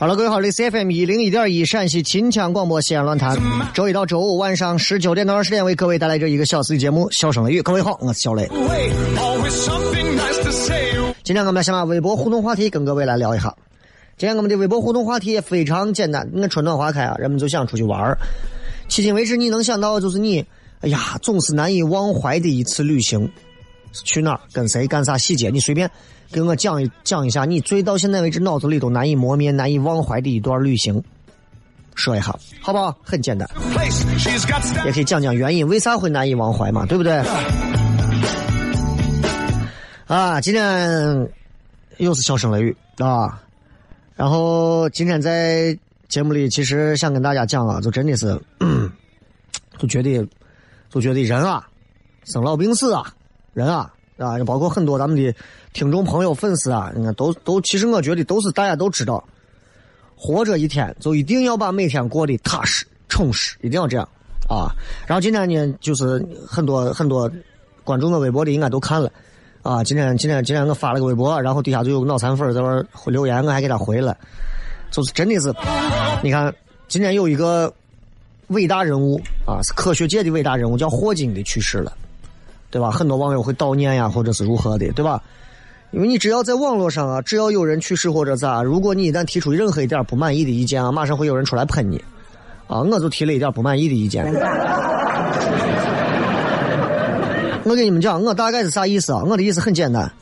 好了，各位好，这里是 FM 一零一点一陕西秦腔广播西安论坛，周一到周五晚上十九点到二十点为各位带来这一个小时的节目《笑声雷雨》。各位好，我是小雷。今天我们先把微博互动话题跟各位来聊一下。今天我们的微博互动话题也非常简单，你看春暖花开啊，人们就想出去玩儿。迄今为止，你能想到就是你，哎呀，总是难以忘怀的一次旅行，去哪儿，跟谁，干啥细节，你随便。给我讲一讲一下，你最到现在为止脑子里都难以磨灭、难以忘怀的一段旅行，说一下，好不好？很简单，也可以讲讲原因，为啥会难以忘怀嘛，对不对？啊，今天又是笑声雷雨啊，然后今天在节目里，其实想跟大家讲啊，就真的是，就觉得，就觉得人啊，生老病死啊，人啊。啊，包括很多咱们的听众朋友、粉丝啊，你看都都，其实我觉得都是大家都知道，活着一天就一定要把每天过得踏实、充实，一定要这样啊。然后今天呢，就是很多很多关注我微博的应该都看了啊。今天今天今天我发了个微博，然后底下就有个脑残粉在那留言，我还给他回了，就是真的是，你看今天有一个伟大人物啊，是科学界的伟大人物，叫霍金的去世了。对吧？很多网友会悼念呀，或者是如何的，对吧？因为你只要在网络上啊，只要有人去世或者咋，如果你一旦提出任何一点不满意的意见啊，马上会有人出来喷你。啊，我就提了一点不满意的意见。我跟你们讲，我大概是啥意思啊？我的意思很简单，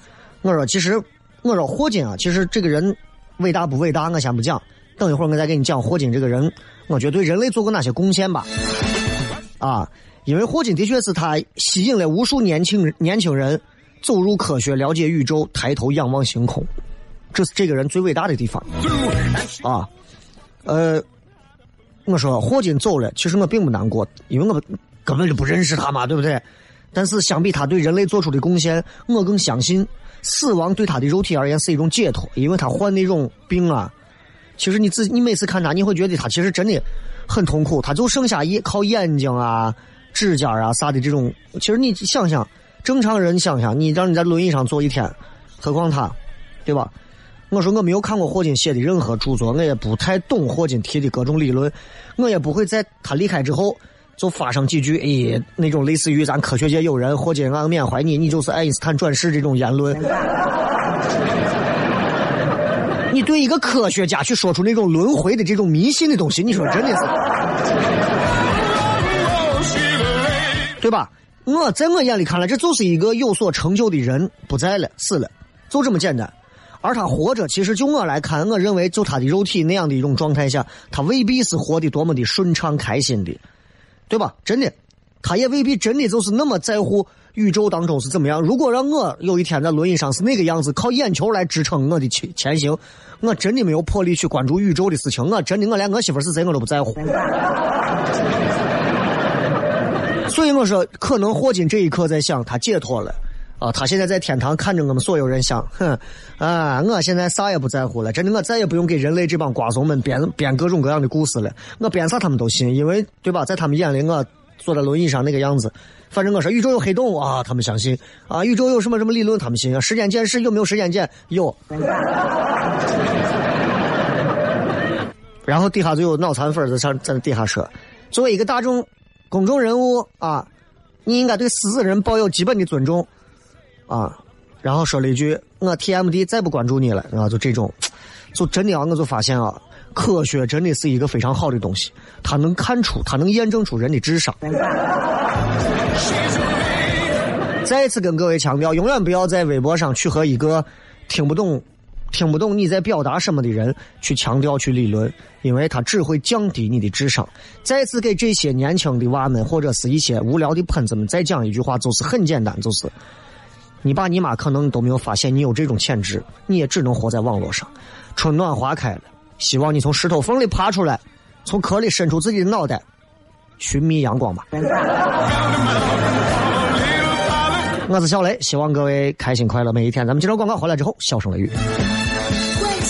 我说其实，我说霍金啊，其实这个人伟大不伟大，我先不讲，等一会儿我再给你讲霍金这个人，我觉得对人类做过哪些贡献吧。啊。因为霍金的确是他吸引了无数年轻年轻人走入科学、了解宇宙、抬头仰望星空，这是这个人最伟大的地方啊。呃，我说霍金走了，其实我并不难过，因为我根本就不认识他嘛，对不对？但是相比他对人类做出的贡献，我更相信死亡对他的肉体而言是一种解脱，因为他患那种病啊。其实你自你每次看他，你会觉得他其实真的很痛苦，他就剩下一靠眼睛啊。指甲啊啥的这种，其实你想想，正常人想想，你让你在轮椅上坐一天，何况他，对吧？我说我没有看过霍金写的任何著作，我也不太懂霍金提的各种理论，我也不会在他离开之后就发上几句诶那种类似于咱科学界有人霍金俺缅怀你，你就是爱因斯坦转世这种言论。你对一个科学家去说出那种轮回的这种迷信的东西，你说真的是？对吧？我在我眼里看来，这就是一个有所成就的人不在了，死了，就这么简单。而他活着，其实就我来看，我认为就他的肉体那样的一种状态下，他未必是活得多么的顺畅开心的，对吧？真的，他也未必真的就是那么在乎宇宙当中是怎么样。如果让我有一天在轮椅上是那个样子，靠眼球来支撑我的前前行，我真的没有魄力去关注宇宙的事情。我真的，我连我媳妇是谁我都不在乎。所以我说，可能霍金这一刻在想，他解脱了。啊，他现在在天堂看着我们所有人想，哼，啊，我现在啥也不在乎了，真的，我再也不用给人类这帮瓜怂们编编各种各样的故事了，我编啥他们都信，因为对吧，在他们眼里，我坐在轮椅上那个样子，反正我说宇宙有黑洞啊，他们相信啊，宇宙有什么什么理论，他们信啊，时间简史有没有时间简？有。然后底下就有脑残粉在上在底下说，作为一个大众公众人物啊，你应该对死人抱有基本的尊重。啊，然后说了一句：“我 TMD 再不关注你了。”啊，就这种，就真的啊，我就发现啊，科学真的是一个非常好的东西，它能看出，它能验证出人的智商。再一次跟各位强调，永远不要在微博上去和一个听不懂、听不懂你在表达什么的人去强调、去理论，因为他只会降低你的智商。再次给这些年轻的娃们或者是一些无聊的喷子们再讲一句话，就是很简单，就是。你爸你妈可能都没有发现你有这种潜质，你也只能活在网络上。春暖花开了，希望你从石头缝里爬出来，从壳里伸出自己的脑袋，寻觅阳光吧。我是小雷，希望各位开心快乐每一天。咱们接着广告回来之后，笑声雷雨。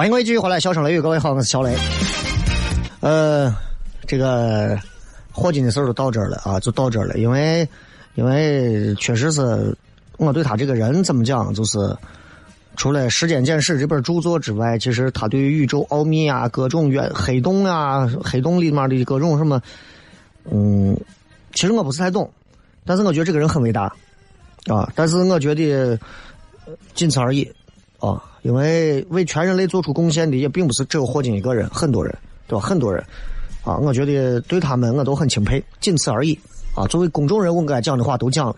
欢迎各位继续回来，小声雷雨，各位好，我是小雷。呃，这个霍金的事儿就到这儿了啊，就到这儿了。因为，因为确实是我对他这个人怎么讲，就是除了《时间简史》这本著作之外，其实他对于宇宙奥秘啊、各种原黑洞啊、黑洞里面的各种什么，嗯，其实我不是太懂，但是我觉得这个人很伟大啊。但是我觉得仅此而已啊。因为为全人类做出贡献的也并不是只有霍金一个人，很多人，对吧？很多人，啊，我觉得对他们我都很钦佩，仅此而已。啊，作为公众人物，该讲的话都讲了。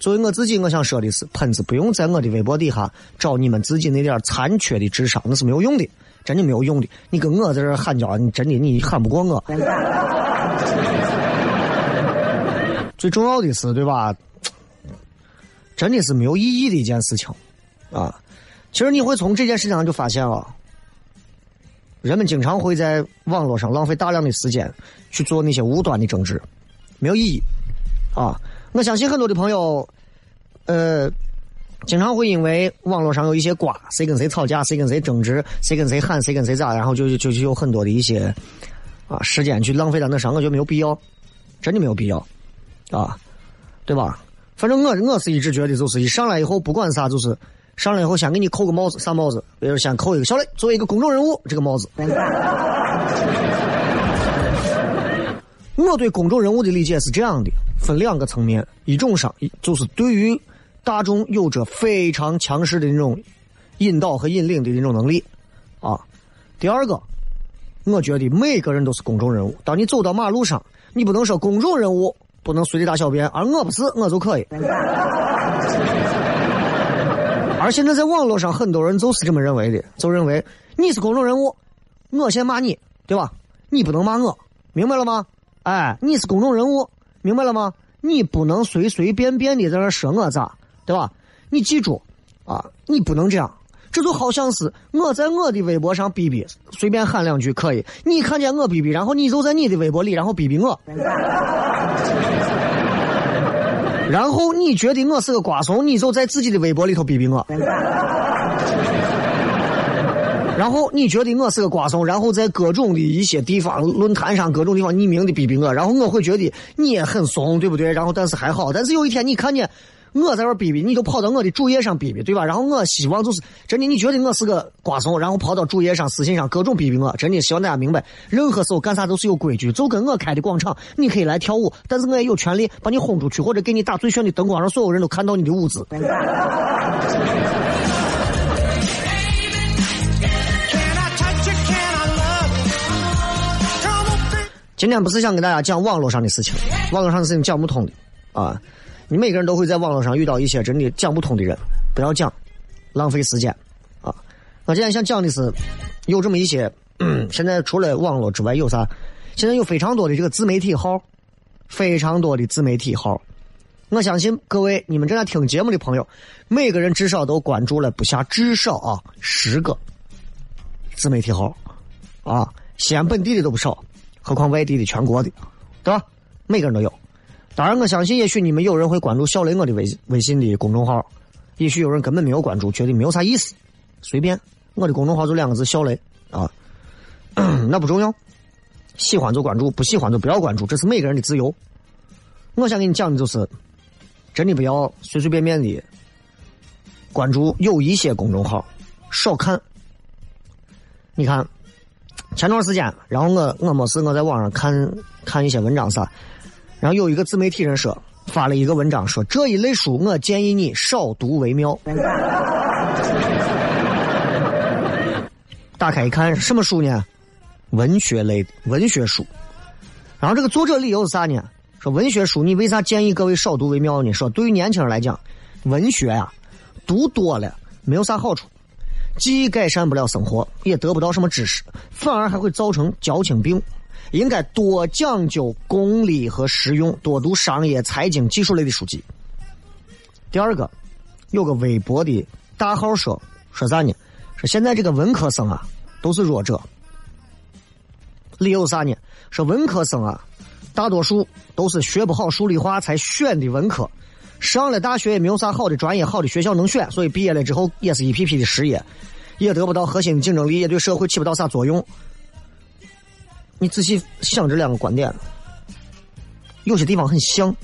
作为我自己，我想说的是，喷子不用在我的微博底下找你们自己那点残缺的智商，那是没有用的，真的没有用的。你跟我在这喊叫，你真的你喊不过我。最重要的是，对吧？真的是没有意义的一件事情，啊。其实你会从这件事情上就发现啊，人们经常会在网络上浪费大量的时间去做那些无端的争执，没有意义啊！我相信很多的朋友，呃，经常会因为网络上有一些瓜，谁跟谁吵架，谁跟谁争执，谁跟谁喊，谁跟谁咋，然后就就就有很多的一些啊时间去浪费在那上，我觉得没有必要，真的没有必要啊，对吧？反正我我是一直觉得，就是一上来以后不管啥，就是上来以后先给你扣个帽子，啥帽子？比如先扣一个小磊，作为一个公众人物，这个帽子。我对公众人物的理解是这样的，分两个层面，一种上就是对于大众有着非常强势的那种引导和引领的那种能力啊。第二个，我觉得每个人都是公众人物。当你走到马路上，你不能说公众人物不能随地大小便，而我不是，我就可以。而现在在网络上，很多人就是这么认为的，就认为你是公众人物，我先骂你，对吧？你不能骂我，明白了吗？哎，你是公众人物，明白了吗？你不能随随便便的在那说我咋，对吧？你记住啊，你不能这样。这就好像是我在我的微博上逼逼，随便喊两句可以。你看见我逼逼，然后你就在你的微博里，然后逼逼我。然后你觉得我是个瓜怂，你就在自己的微博里头逼逼我。然后你觉得我是个瓜怂，然后在各种的一些地方论坛上各种地方匿名的逼逼我，然后我会觉得你也很怂，对不对？然后但是还好，但是有一天你看见我在这逼逼，你就跑到我的主页上逼逼，对吧？然后我希望就是真的，你觉得我是个瓜怂，然后跑到主页上私信上各种逼逼我，真的希望大家明白，任何时候干啥都是有规矩，就跟我开的广场，你可以来跳舞，但是我也有权利把你轰出去，或者给你打最炫的灯光，让所有人都看到你的舞姿。今天不是想跟大家讲网络上的事情，网络上的事情讲不通的啊！你每个人都会在网络上遇到一些真的讲不通的人，不要讲，浪费时间啊！我今天想讲的是，有这么一些，现在除了网络之外有啥？现在有非常多的这个自媒体号，非常多的自媒体号。我相信各位你们正在听节目的朋友，每个人至少都关注了不下至少啊十个自媒体号啊，西安本地的都不少。何况外地的、全国的，对吧？每个人都有。当然，我相信，也许你们有人会关注小雷我的微微信的公众号，也许有人根本没有关注，觉得没有啥意思，随便。我的公众号就两个字：小雷啊，那不重要。喜欢就关注，不喜欢就不要关注，这是每个人的自由。我想跟你讲的就是，真的不要随随便便的关注有一些公众号，少看。你看。前段时间，然后我我没事，我在网上看看一些文章啥，然后有一个自媒体人说发了一个文章，说这一类书我建议你少读为妙。打开一看，什么书呢？文学类文学书。然后这个作者理由是啥呢？说文学书你为啥建议各位少读为妙呢？说对于年轻人来讲，文学呀，读多了没有啥好处。既改善不了生活，也得不到什么知识，反而还会造成矫情病。应该多讲究功利和实用，多读商业、财经、技术类的书籍。第二个，有个微博的大号说说啥呢？说现在这个文科生啊都是弱者。理由啥呢？说文科生啊，大多数都是学不好数理化才选的文科。上了大学也没有啥好的专业、好的学校能选，所以毕业了之后也是一批批的失业，也得不到核心竞争力，也对社会起不到啥作用。你仔细想这两个观点，有些地方很像。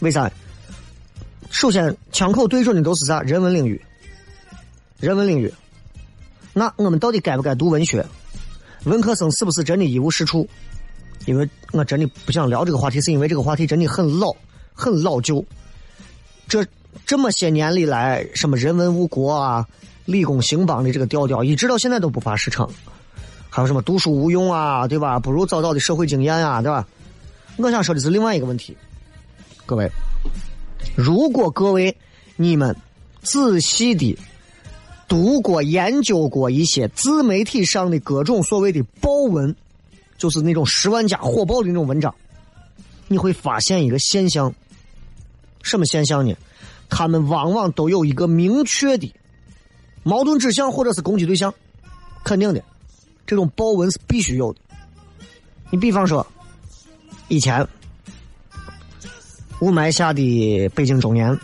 为啥？首先，枪口对准的都是啥？人文领域。人文领域。那我们到底该不该读文学？文科生是不是真的一无是处？因为我真的不想聊这个话题，是因为这个话题真的很老。很老旧，这这么些年里来，什么人文误国啊、理工兴邦的这个调调，一直到现在都不乏市场。还有什么读书无用啊，对吧？不如早早的社会经验啊，对吧？我想说的是另外一个问题，各位，如果各位你们仔细的读过、研究过一些自媒体上的各种所谓的爆文，就是那种十万加火爆的那种文章，你会发现一个现象。什么现象呢？他们往往都有一个明确的矛盾指向或者是攻击对象，肯定的，这种报文是必须有的。你比方说，以前雾霾下的北京中年，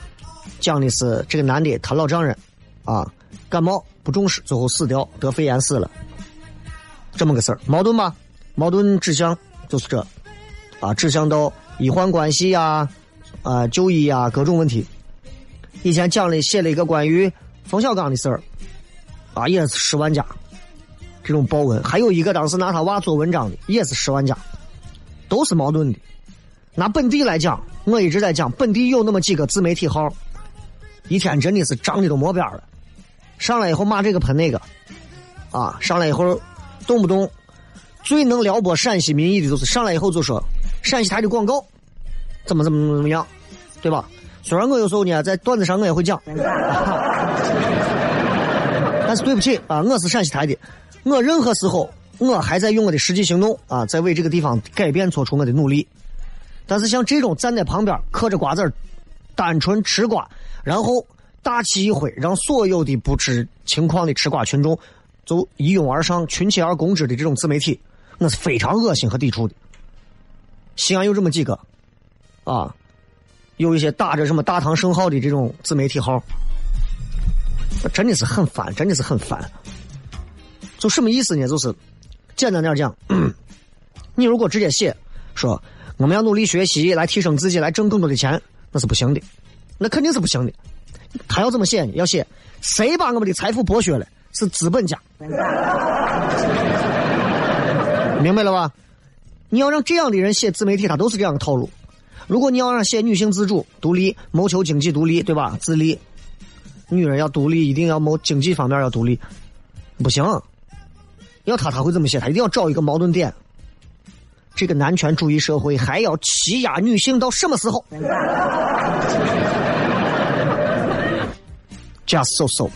讲的是这个男的他老丈人啊感冒不重视，最后死掉，得肺炎死了，这么个事儿，矛盾吧？矛盾指向就是这，啊，指向到医患关系呀，啊，就医呀，各种问题。以前讲了写了一个关于冯小刚的事儿，啊，也是十万加，这种报文。还有一个当时拿他娃做文章的，也是十万加，都是矛盾的。拿本地来讲，我一直在讲本地有那么几个自媒体号，一天真的是涨的都没边了。上来以后骂这个喷那个，啊，上来以后动不动最能撩拨陕西民意的就是上来以后就说陕西台的广告怎么怎么怎么样，对吧？虽然我有时候呢在段子上我也会讲，但是对不起啊，我是陕西台的，我任何时候我还在用我的实际行动啊，在为这个地方改变做出我的努力。但是像这种站在旁边嗑着瓜子儿，单纯吃瓜，然后大旗一挥，让所有的不知情况的吃瓜群众就一拥而上、群起而攻之的这种自媒体，我是非常恶心和抵触的。西安有这么几个，啊，有一些打着什么大唐圣号的这种自媒体号，真的是很烦，真的是很烦。就什么意思呢？就是简单点讲，你如果直接写说。我们要努力学习，来提升自己，来挣更多的钱，那是不行的，那肯定是不行的。他要怎么写呢？要写谁把我们的财富剥削了？是资本家，明白了吧？你要让这样的人写自媒体，他都是这样的套路。如果你要让写女性自主、独立、谋求经济独立，对吧？自立，女人要独立，一定要谋经济方面要独立，不行。要他他会怎么写？他一定要找一个矛盾点。这个男权主义社会还要欺压女性到什么时候？Just so so，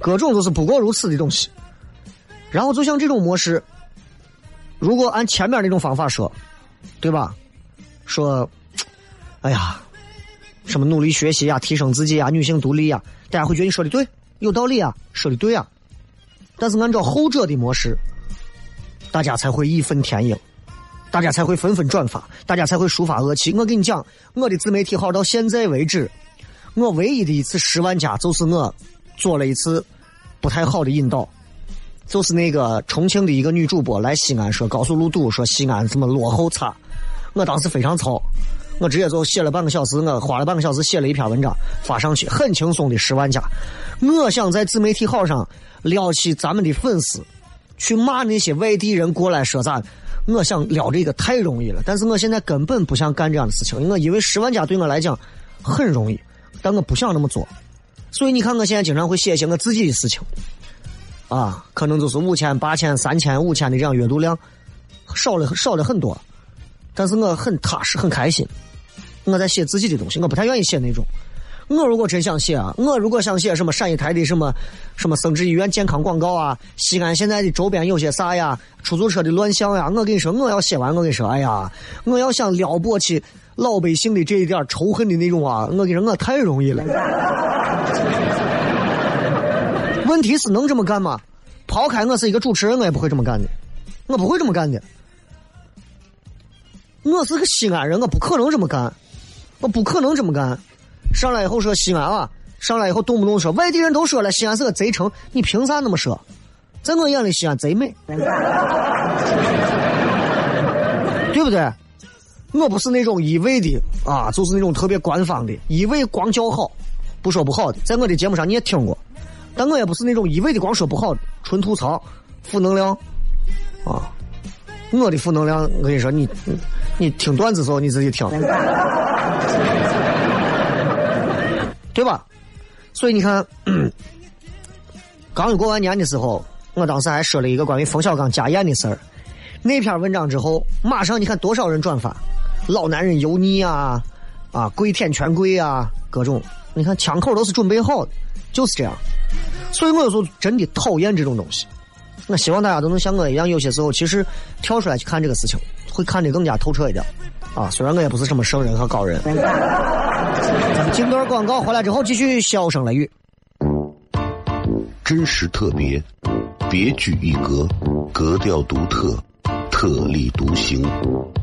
各种都是不过如此的东西。然后就像这种模式，如果按前面那种方法说，对吧？说，哎呀，什么努力学习呀，提升自己呀，女性独立呀，大家会觉得你说的对，有道理啊，说的对啊。但是按照后者的模式。大家才会义愤填膺，大家才会纷纷转发，大家才会抒发恶气。我跟你讲，我的自媒体号到现在为止，我唯一的一次十万加就是我做了一次不太好的引导，就是那个重庆的一个女主播来西安说高速路堵，说西安怎么落后差。我当时非常糙，我直接就写了半个小时，我花了半个小时写了一篇文章发上去，很轻松的十万加。我想在自媒体号上撩起咱们的粉丝。去骂那些外地人过来说啥？我想撩这个太容易了，但是我现在根本不想干这样的事情。我因为十万加对我来讲很容易，但我不想那么做。所以你看，我现在经常会写一些我自己的事情，啊，可能就是五千、八千、三千、五千的这样阅读量，少了少了很多，但是我很踏实，很开心。我在写自己的东西，我不太愿意写那种。我如果真想写啊，我如果想写什么陕西台的什么什么生殖医院健康广告啊，西安现在的周边有些啥呀，出租车的乱象呀，我跟你说，我要写完，我跟你说，哎呀，我要想撩拨起老百姓的这一点仇恨的那种啊，我跟你说，我太容易了。问题是能这么干吗？抛开我是一个主持人，我也不会这么干的，我不会这么干的。我是个西安人，我不可能这么干，我不可能这么干。上来以后说西安啊，上来以后动不动说外地人都说了西安是个贼城，你凭啥那么说？在我眼里西安贼美，对不对？我不是那种一味的啊，就是那种特别官方的，一味光叫好，不说不好的。在我的节目上你也听过，但我也不是那种一味的光说不好，纯吐槽，负能量啊。我的负能量，我跟你说，你你听段子时候你自己听。对吧？所以你看，刚一过完年的时候，我当时还说了一个关于冯小刚家宴的事儿。那篇文章之后，马上你看多少人转发，老男人油腻啊，啊，跪舔权贵啊，各种，你看枪口都是准备好的，就是这样。所以我有时候真的讨厌这种东西。我希望大家都能像我一样，有些时候其实跳出来去看这个事情，会看得更加透彻一点。啊，虽然我也不是什么圣人和高人。咱们进段广告回来之后，继续笑声雷雨。真实特别，别具一格，格调独特，特立独行。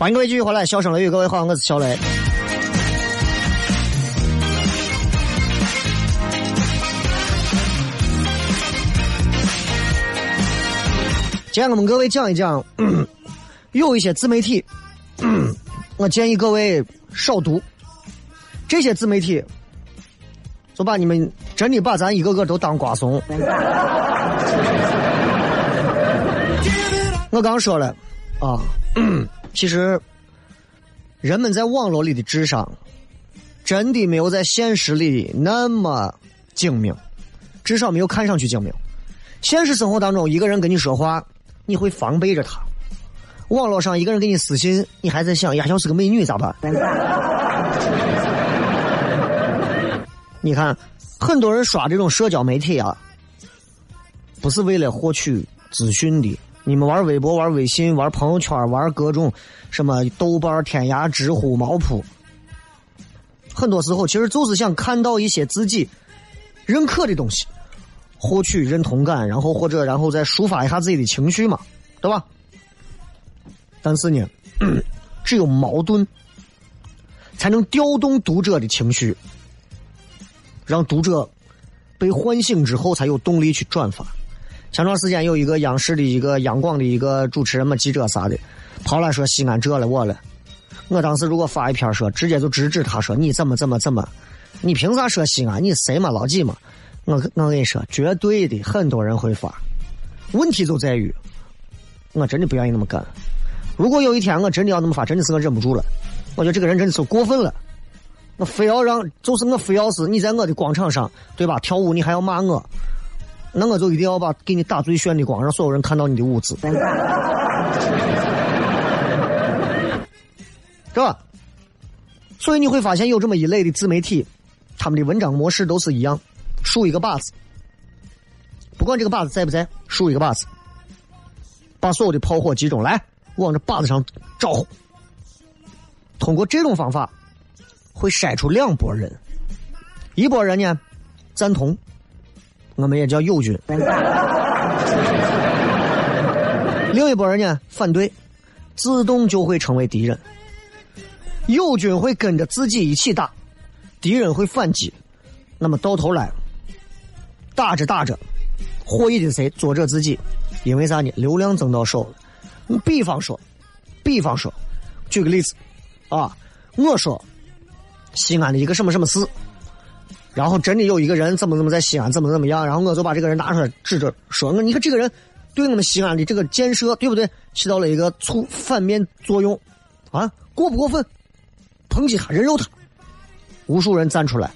欢迎各位继续回来，笑声雷雨，各位好，我是小雷。今天我们各位讲一讲，有一些自媒体，我建议各位少读。这些自媒体，就把你们真的把咱一个个都当瓜怂。我刚说了啊。其实，人们在网络里的智商，真的没有在现实里那么精明，至少没有看上去精明。现实生活当中，一个人跟你说话，你会防备着他；网络上一个人给你私信，你还在想，呀，要是个美女咋办？你看，很多人刷这种社交媒体啊，不是为了获取资讯的。你们玩微博、玩微信、玩朋友圈、玩各种什么豆瓣、天涯、知乎、猫扑，很多时候其实就是想看到一些自己认可的东西，获取认同感，然后或者然后再抒发一下自己的情绪嘛，对吧？但是呢，只有矛盾才能调动读者的情绪，让读者被唤醒之后才有动力去转发。前段时间有一个央视的一个央广的一个主持人嘛，记者啥的，跑来说西安这了我了。我当时如果发一篇说，直接就直指他说你怎么怎么怎么，你凭啥说西安？你谁嘛老几嘛？我我跟你说，绝对的，很多人会发。问题就在于，我真的不愿意那么干。如果有一天我真的要那么发，真的是我忍不住了。我觉得这个人真的是过分了。我非要让，就是我非要是你在我的广场上，对吧？跳舞你还要骂我。那我就一定要把给你打最炫的光，让所有人看到你的舞姿，是吧？所以你会发现有这么一类的自媒体，他们的文章模式都是一样，竖一个靶子，不管这个靶子在不在，竖一个靶子，把所有的炮火集中来往这靶子上招呼。通过这种方法，会筛出两拨人，一拨人呢赞同。我们也叫友军，另一拨人呢反对，自动就会成为敌人。友军会跟着自己一起打，敌人会反击，那么到头来打着打着，获益的谁？作者自己，因为啥呢？流量增到手了。比方说，比方说，举个例子啊，我说西安的一个什么什么事。然后真的有一个人怎么怎么在西安怎么怎么样，然后我就把这个人拿出来指着说：“我你看这个人对我们西安的这个建设对不对，起到了一个促反面作用，啊，过不过分？抨击他，人肉他，无数人站出来，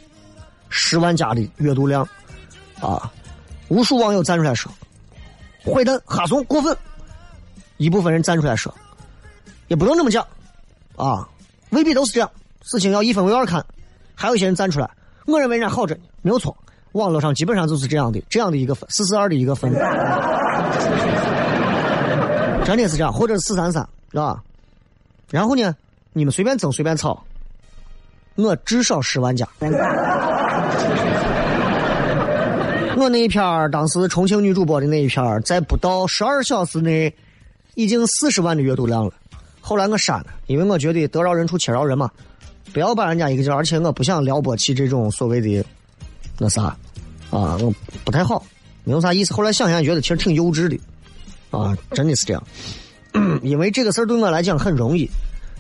十万加的阅读量，啊，无数网友站出来说，坏蛋哈怂过分，一部分人站出来说，也不能这么讲，啊，未必都是这样，事情要一分为二看。还有一些人站出来，我认为人家好着呢，没有错。网络上基本上就是这样的，这样的一个分，四四二的一个分，真的是这样，或者是四三三，是吧？然后呢，你们随便争随便吵，我至少十万加。我那一篇当时重庆女主播的那一篇在不到十二小时内，已经四十万的阅读量了。后来我删了，因为我觉得得饶人处且饶人嘛，不要把人家一个劲，而且我不想撩拨起这种所谓的那啥啊，我不太好，没有啥意思。后来想想，觉得其实挺幼稚的啊，真的是这样。因为这个事儿对我来讲很容易，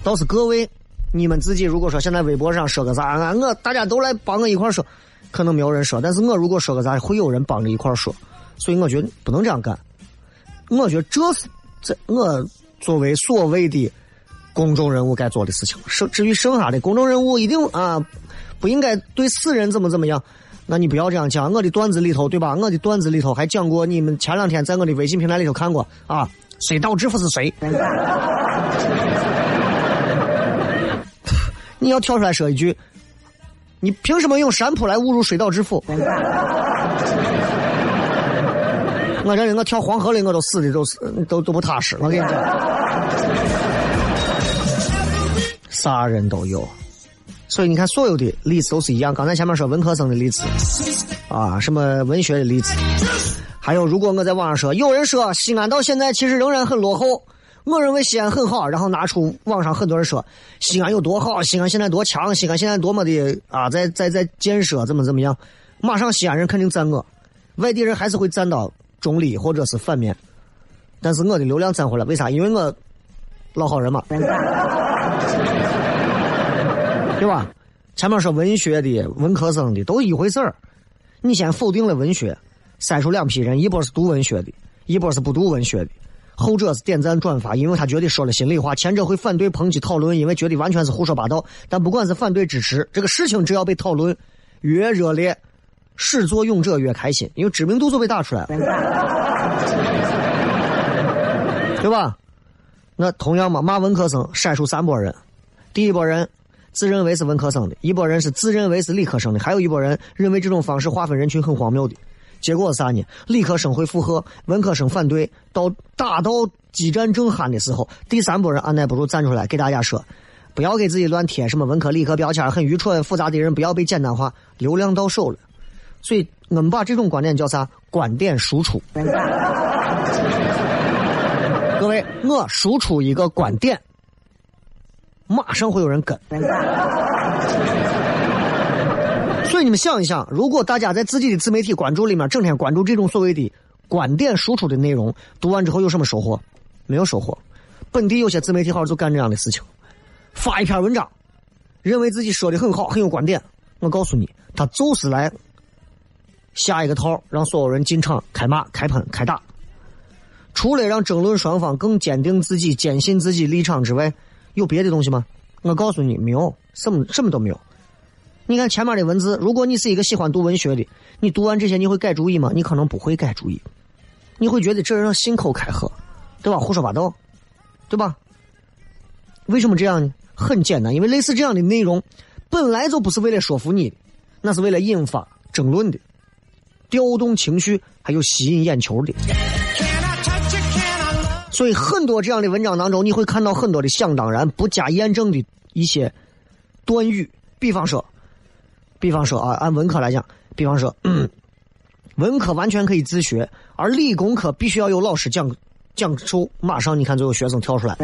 倒是各位你们自己如果说现在微博上说个啥，我大家都来帮我一块说。可能没有人说，但是我如果说个啥，会有人帮着一块说，所以我觉得不能这样干。我觉得这是在我作为所谓的公众人物该做的事情。剩至于剩下的公众人物一定啊不应该对死人怎么怎么样，那你不要这样讲。我的段子里头对吧？我的段子里头还讲过，你们前两天在我的微信平台里头看过啊？水稻之父是谁？你要跳出来说一句。你凭什么用山坡来侮辱水岛之父？我这人我跳黄河里我都死的都是都都不踏实。我跟你讲，啥人都有，所以你看所有的例子都是一样。刚才前面说文科生的例子啊，什么文学的例子，还有如果我在网上说，有人说西安到现在其实仍然很落后。我认为西安很好，然后拿出网上很多人说西安有多好，西安现在多强，西安现在多么的啊，在在在建设怎么怎么样，马上西安人肯定赞我，外地人还是会赞到中立或者是反面，但是我的流量攒回来，为啥？因为我老好人嘛，对吧？前面说文学的、文科生的都一回事儿，你先否定了文学，筛出两批人，一波是读文学的，一波是不读文学的。后者是点赞转发，因为他觉得说了心里话；前者会反对抨击讨论，因为觉得完全是胡说八道。但不管是反对支持，这个事情只要被讨论，越热烈，始作俑者越开心，因为知名度就被打出来了，对吧？那同样嘛，骂文科生筛出三拨人：第一拨人自认为是文科生的，一拨人是自认为是理科生的，还有一拨人认为这种方式划分人群很荒谬的。结果是啥呢？理科生会附和，文科生反对。到打到激战正酣的时候，第三波人按耐不住站出来给大家说：“不要给自己乱贴什么文科、理科标签，很愚蠢、复杂的人不要被简单化。”流量到手了，所以我们把这种观点叫啥？观点输出。各位，我输出一个观点，马上会有人跟。所以你们想一想，如果大家在自己的自媒体关注里面整天关注这种所谓的观点输出的内容，读完之后有什么收获？没有收获。本地有些自媒体号就干这样的事情，发一篇文章，认为自己说的很好，很有观点。我告诉你，他就是来下一个套，让所有人进场开骂、开喷、开打。除了让争论双方更坚定自己、坚信自己立场之外，有别的东西吗？我告诉你，没有，什么什么都没有。你看前面的文字，如果你是一个喜欢读文学的，你读完这些你会改主意吗？你可能不会改主意，你会觉得这人信口开河，对吧？胡说八道，对吧？为什么这样呢？很简单，因为类似这样的内容本来就不是为了说服你的，那是为了引发争论的，调动情绪，还有吸引眼球的。所以很多这样的文章当中，你会看到很多的想当然、不加验证的一些短语，比方说。比方说啊，按文科来讲，比方说，文科完全可以自学，而理工科必须要有老师讲讲授。马上你看就有学生跳出来，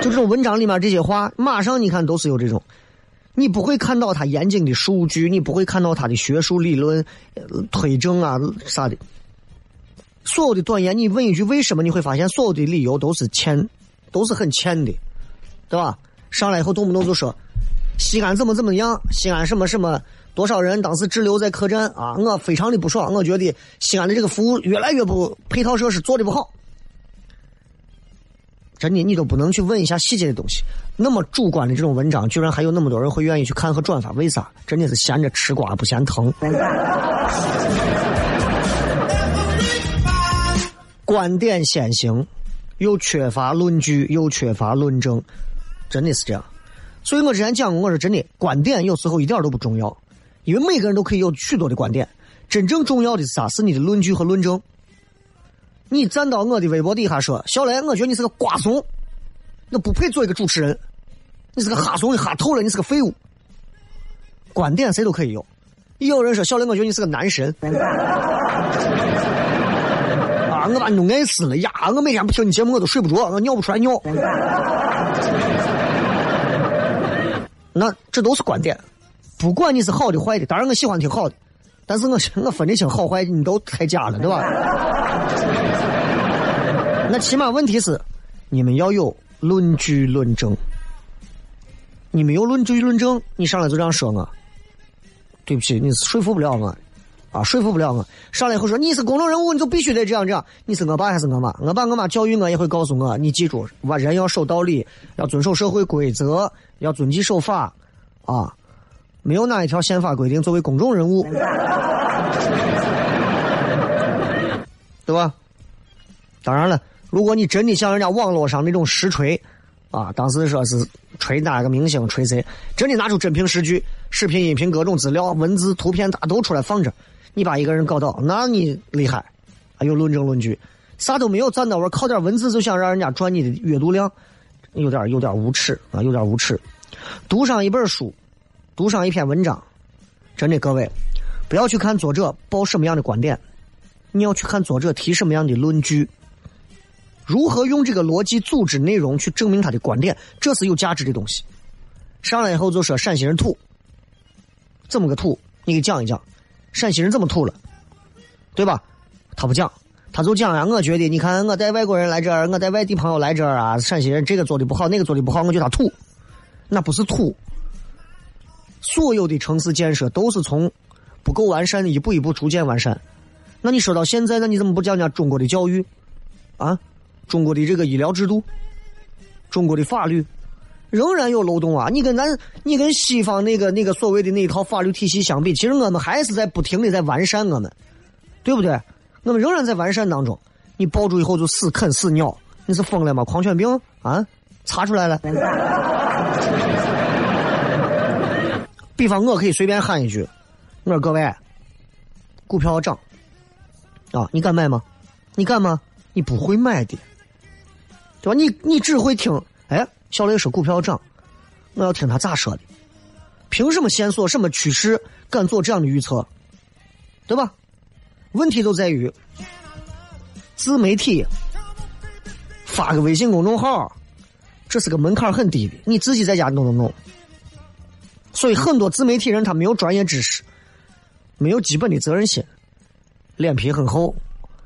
就这种文章里面这些话，马上你看都是有这种，你不会看到他严谨的数据，你不会看到他的学术理论呃推证啊啥的。所有的短言，你问一句为什么，你会发现所有的理由都是欠，都是很欠的，对吧？上来以后动不动就说。西安怎么怎么样？西安什么什么？多少人当时滞留在客栈啊？我非常的不爽，我觉得西安的这个服务越来越不配套设施做的不好。真的，你都不能去问一下细节的东西。那么主观的这种文章，居然还有那么多人会愿意去看和转发，为啥？真的是闲着吃瓜不嫌疼。观点先行，又缺乏论据，又缺乏论证，真的是这样。所以我之前讲过，我说真的，观点有时候一点都不重要，因为每个人都可以有许多的观点，真正重要的是啥？是你的论据和论证。你站到我的微博底下说，小雷，我觉得你是个瓜怂，那不配做一个主持人，你是个哈怂，你哈透了，你是个废物。观点谁都可以有，也有人说小雷，我觉得你是个男神。我把你弄爱死了呀！我每天不听你节目，我都睡不着，我尿不出来尿。那这都是观点，不管你是好的坏的，当然我喜欢听好的，但是我我分得清好坏，你都太假了，对吧？那起码问题是，你们要有论据论证。你没有论据论证，你上来就这样说我，对不起，你是说服不了我，啊，说服不了我。上来以后说你是公众人物，你就必须得这样这样。你是我爸还是我妈？我爸我妈教育我也会告诉我，你记住，我人要守道理，要遵守社会规则，要遵纪守法，啊，没有哪一条宪法规定作为公众人物，对吧？当然了，如果你真的像人家网络上那种实锤。啊，当时说是吹哪个明星，吹谁？真的拿出真凭实据，视频、音频各种资料、文字、图片，咋都出来放着。你把一个人搞到，那你厉害，还有论证论据，啥都没有，站到玩靠点文字就想让人家赚你的阅读量，有点有点无耻啊，有点无耻。读上一本书，读上一篇文章，真的各位，不要去看作者抱什么样的观点，你要去看作者提什么样的论据。如何用这个逻辑组织内容去证明他的观点？这是有价值的东西。上来以后就说陕西人土，怎么个土？你给讲一讲，陕西人怎么土了，对吧？他不讲，他就讲呀。我觉得，你看我带外国人来这儿，我带外地朋友来这儿啊，陕西人这个做的不好，那个做的不好，我觉得他土。那不是土。所有的城市建设都是从不够完善的一步一步逐渐完善。那你说到现在，那你怎么不讲讲中国的教育啊？中国的这个医疗制度，中国的法律仍然有漏洞啊！你跟咱，你跟西方那个那个所谓的那一套法律体系相比，其实我们还是在不停的在完善我们，对不对？我们仍然在完善当中。你抱住以后就死啃死咬，你是疯了吗？狂犬病啊，查出来了。比方我可以随便喊一句，我说各位，股票涨啊，你敢买吗？你敢吗？你不会买的。对吧？你你只会听，哎，小雷说股票涨，我要听他咋说的？凭什么线索、什么趋势敢做这样的预测？对吧？问题就在于自媒体发个微信公众号，这是个门槛很低的，你自己在家弄弄弄。所以很多自媒体人他没有专业知识，没有基本的责任心，脸皮很厚，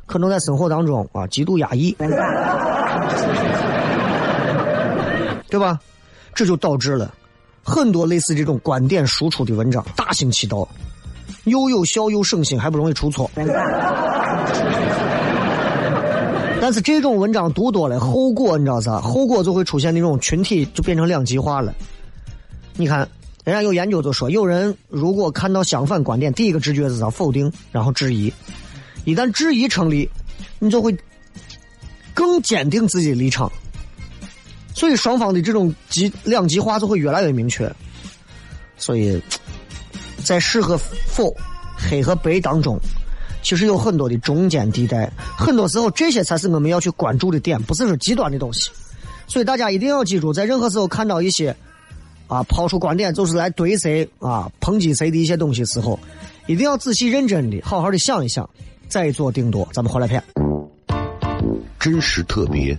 可能在生活当中啊极度压抑。对吧？这就导致了很多类似这种观点输出的文章大行其道，又有效又省心，还不容易出错。但是这种文章读多了，后果你知道啥？后果就会出现那种群体就变成两极化了。你看，人家有研究就说，有人如果看到相反观点，第一个直觉是啥？否定，然后质疑。一旦质疑成立，你就会更坚定自己的立场。所以双方的这种极两极化就会越来越明确，所以，在是和否、黑和白当中，其实有很多的中间地带，很多时候这些才是我们要去关注的点，不是说极端的东西。所以大家一定要记住，在任何时候看到一些啊抛出观点就是来怼谁啊抨击谁的一些东西时候，一定要仔细认真的好好的想一想，再做定夺。咱们回来片，真实特别。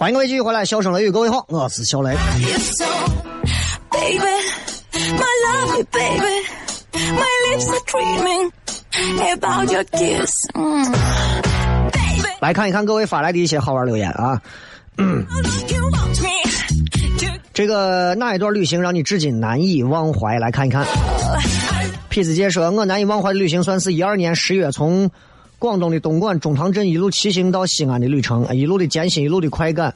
欢迎各位继续回来，小声雷雨各位好，我是小雷。来看一看各位发来的一些好玩留言啊。这个哪一段旅行让你至今难以忘怀？来看一看，痞子杰说，我难以忘怀的旅行算是一二年十月从。广东的东莞中塘镇一路骑行到西安的旅程，一路的艰辛，一路的快感，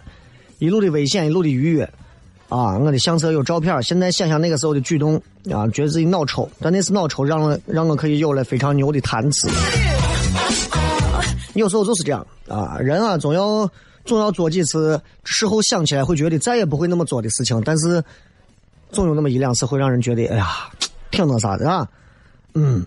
一路的危险，一路的愉悦。啊，我的相册有照片，现在想想那个时候的举动啊，觉得自己脑抽，但那次脑抽让我让我可以有了非常牛的谈资。有时候就是这样啊，人啊总要总要做几次，事后想起来会觉得再也不会那么做的事情，但是总有那么一两次会让人觉得，哎呀，挺那啥的啊，嗯。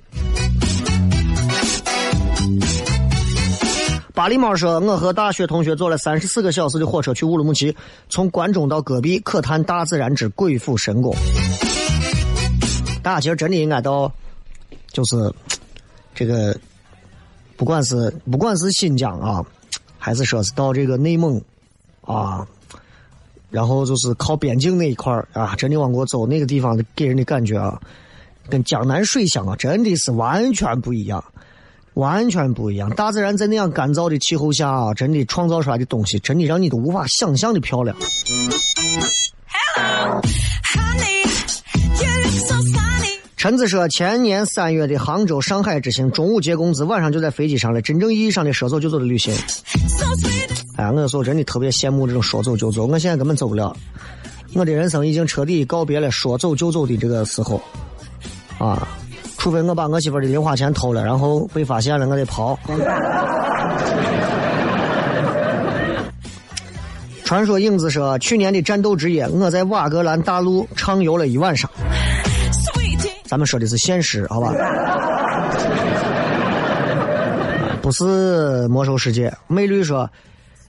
巴黎猫说：“我和大学同学坐了三十四个小时的火车去乌鲁木齐，从关中到戈壁，可叹大自然之鬼斧神工。大家其实真的应该到，就是这个，不管是不管是新疆啊，还是说是到这个内蒙啊，然后就是靠边境那一块啊，真的往过走，那个地方给人的感觉啊，跟江南水乡啊，真的是完全不一样。”完全不一样。大自然在那样干燥的气候下啊，真的创造出来的东西，真的让你都无法想象的漂亮。Hello, honey, you look so 陈子说，前年三月的杭州、上海之行，中午结工资，晚上就在飞机上了，真正意义上的说走就走的旅行。哎，我有时候真的特别羡慕这种说走就走，我现在根本走不了。我的人生已经彻底告别了说走就走的这个时候，啊，除非我把我媳妇的零花钱偷了，然后被发现了，我得跑。传说影子说，去年的战斗之夜，我在瓦格兰大陆畅游了一晚上。咱们说的是现实，好吧？不是魔兽世界。美女说，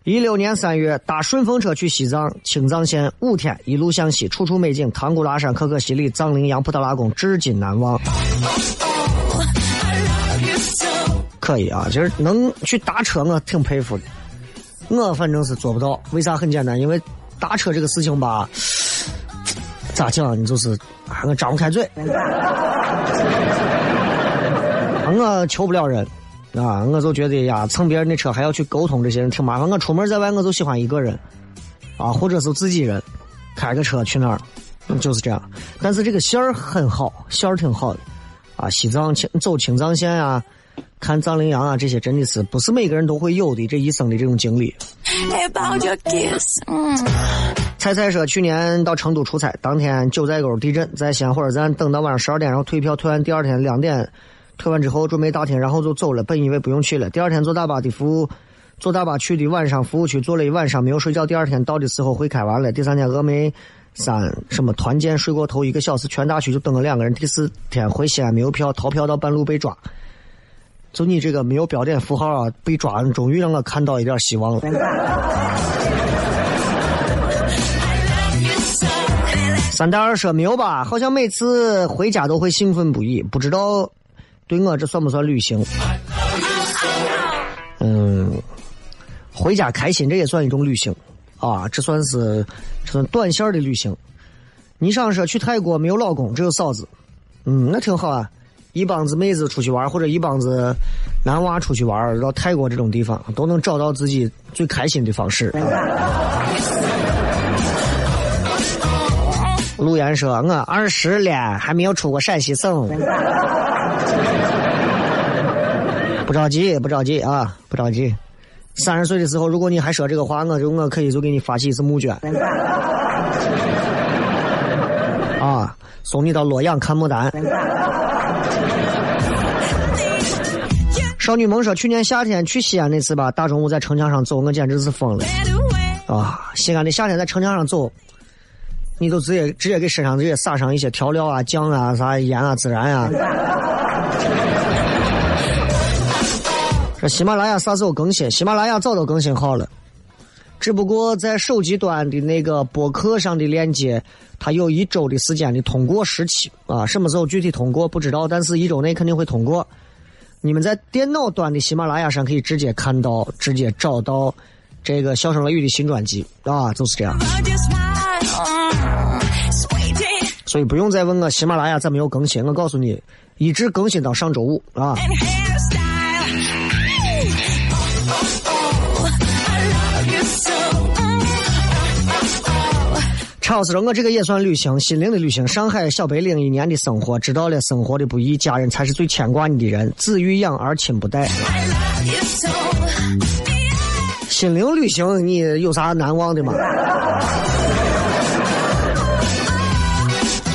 一六年三月搭顺风车去西藏青藏线五天，一路向西，处处美景，唐古拉山、可可西里、藏羚羊、布达拉宫，至今难忘。可以啊，其实能去搭车，我挺佩服的。我反正是做不到，为啥？很简单，因为搭车这个事情吧，咋讲？你就是啊我张不开嘴，啊 我求不了人啊，我就觉得呀，蹭别人的车还要去沟通这些人挺麻烦。我出门在外，我就喜欢一个人啊，或者是自己人，开个车去哪儿，嗯就是这样。但是这个线儿很好，线儿挺好的啊，西藏青走青藏线啊。看藏羚羊啊，这些真的是不是每个人都会有的这一生的这种经历。Mm. 菜菜说，去年到成都出差，当天九寨沟地震，在西安火车站等到晚上十二点，然后退票，退完第二天两点，退完之后准备大厅，然后就走了。本以为不用去了，第二天坐大巴的服务，坐大巴去的晚上服务区坐了一晚上，没有睡觉。第二天到的时候会开完了，第三天峨眉山什么团建睡过头一个小时，全大区就等了两个人。第四天回西安没有票，逃票到半路被抓。就你这个没有标点符号啊，被抓，终于让我看到一点希望了。三大二说没有吧？好像每次回家都会兴奋不已，不知道对我这算不算旅行？嗯，回回家开心，这也算一种旅行啊，这算是这算短线的旅行。你想说去泰国没有老公，只有嫂子，嗯，那挺好啊。一帮子妹子出去玩，或者一帮子男娃出去玩，到泰国这种地方，都能找到自己最开心的方式。陆岩说：“我二十了，还没有出过陕西省。” 不着急，不着急啊，不着急。三十岁的时候，如果你还说这个话，我就我可以就给你发起一次募捐。啊，送你到洛阳看牡丹。少女萌说：“去年夏天去西安那次吧，大中午在城墙上走，我简直是疯了啊！西安的夏天在城墙上走，你都直接直接给身上直接撒上一些调料啊、酱啊、啥盐啊、孜然啊。”这喜马拉雅啥时候更新？喜马拉雅早都更新好了，只不过在手机端的那个播客上的链接，它有一周的时间的通过时期啊，什么时候具体通过不知道，但是一周内肯定会通过。你们在电脑端的喜马拉雅上可以直接看到、直接找到这个笑声乐语的新专辑啊，就是这样。所以不用再问我喜马拉雅怎么没有更新，我告诉你，一直更新到上周五啊。超市说：“我这个也算旅行，心灵的旅行。上海小白领一年的生活，知道了生活的不易，家人才是最牵挂你的人。子欲养而亲不待。心灵旅行，你有啥难忘的吗？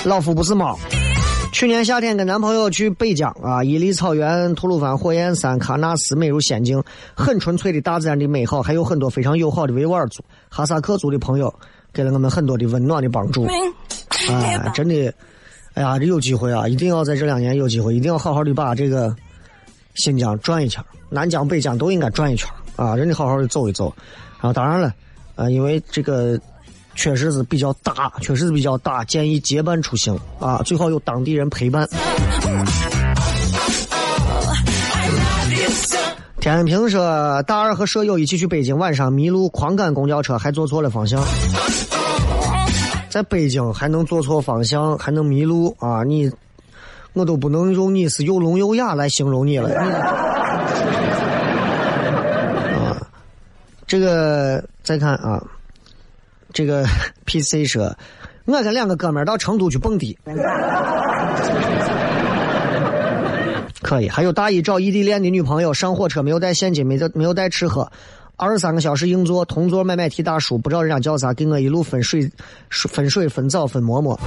老夫不是猫。去年夏天跟男朋友去北疆啊，伊犁草原、吐鲁番火焰山、喀纳斯，美如仙境，很纯粹的大自然的美好，还有很多非常友好的维吾尔族、哈萨克族的朋友。”给了我们很多的温暖的帮助，哎，真的，哎呀，这有机会啊，一定要在这两年有机会，一定要好好的把这个新疆转一圈，南疆、北疆都应该转一圈啊，真的好好的走一走。然后当然了，呃，因为这个确实是比较大，确实是比较大，建议结伴出行啊，最好有当地人陪伴。天平说，大二和舍友一起去北京，晚上迷路，狂赶公交车，还坐错了方向。在北京还能坐错方向，还能迷路啊！你，我都不能用你是又聋又哑来形容你了。啊，这个再看啊，这个 PC 说，我跟两个哥们儿到成都去蹦迪。可以，还有大一找异地恋的女朋友，上火车没有带现金，没带没有带吃喝，二十三个小时硬座，同座买买提大叔，不知道人家叫啥，给我一路分水，分水分枣分馍馍。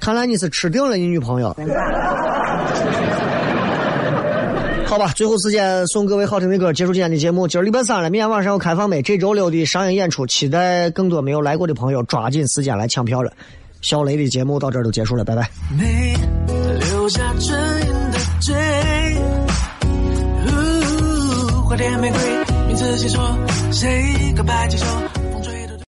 看来你是吃定了你女朋友。好吧，最后时间送各位好听的歌，结束今天的节目。今儿礼拜三了，明天晚上有开放没？这周六的商业演出，期待更多没有来过的朋友抓紧时间来抢票了。小雷的节目到这儿都结束了，拜拜。留下追，花店玫瑰，名字写错，谁告白接受？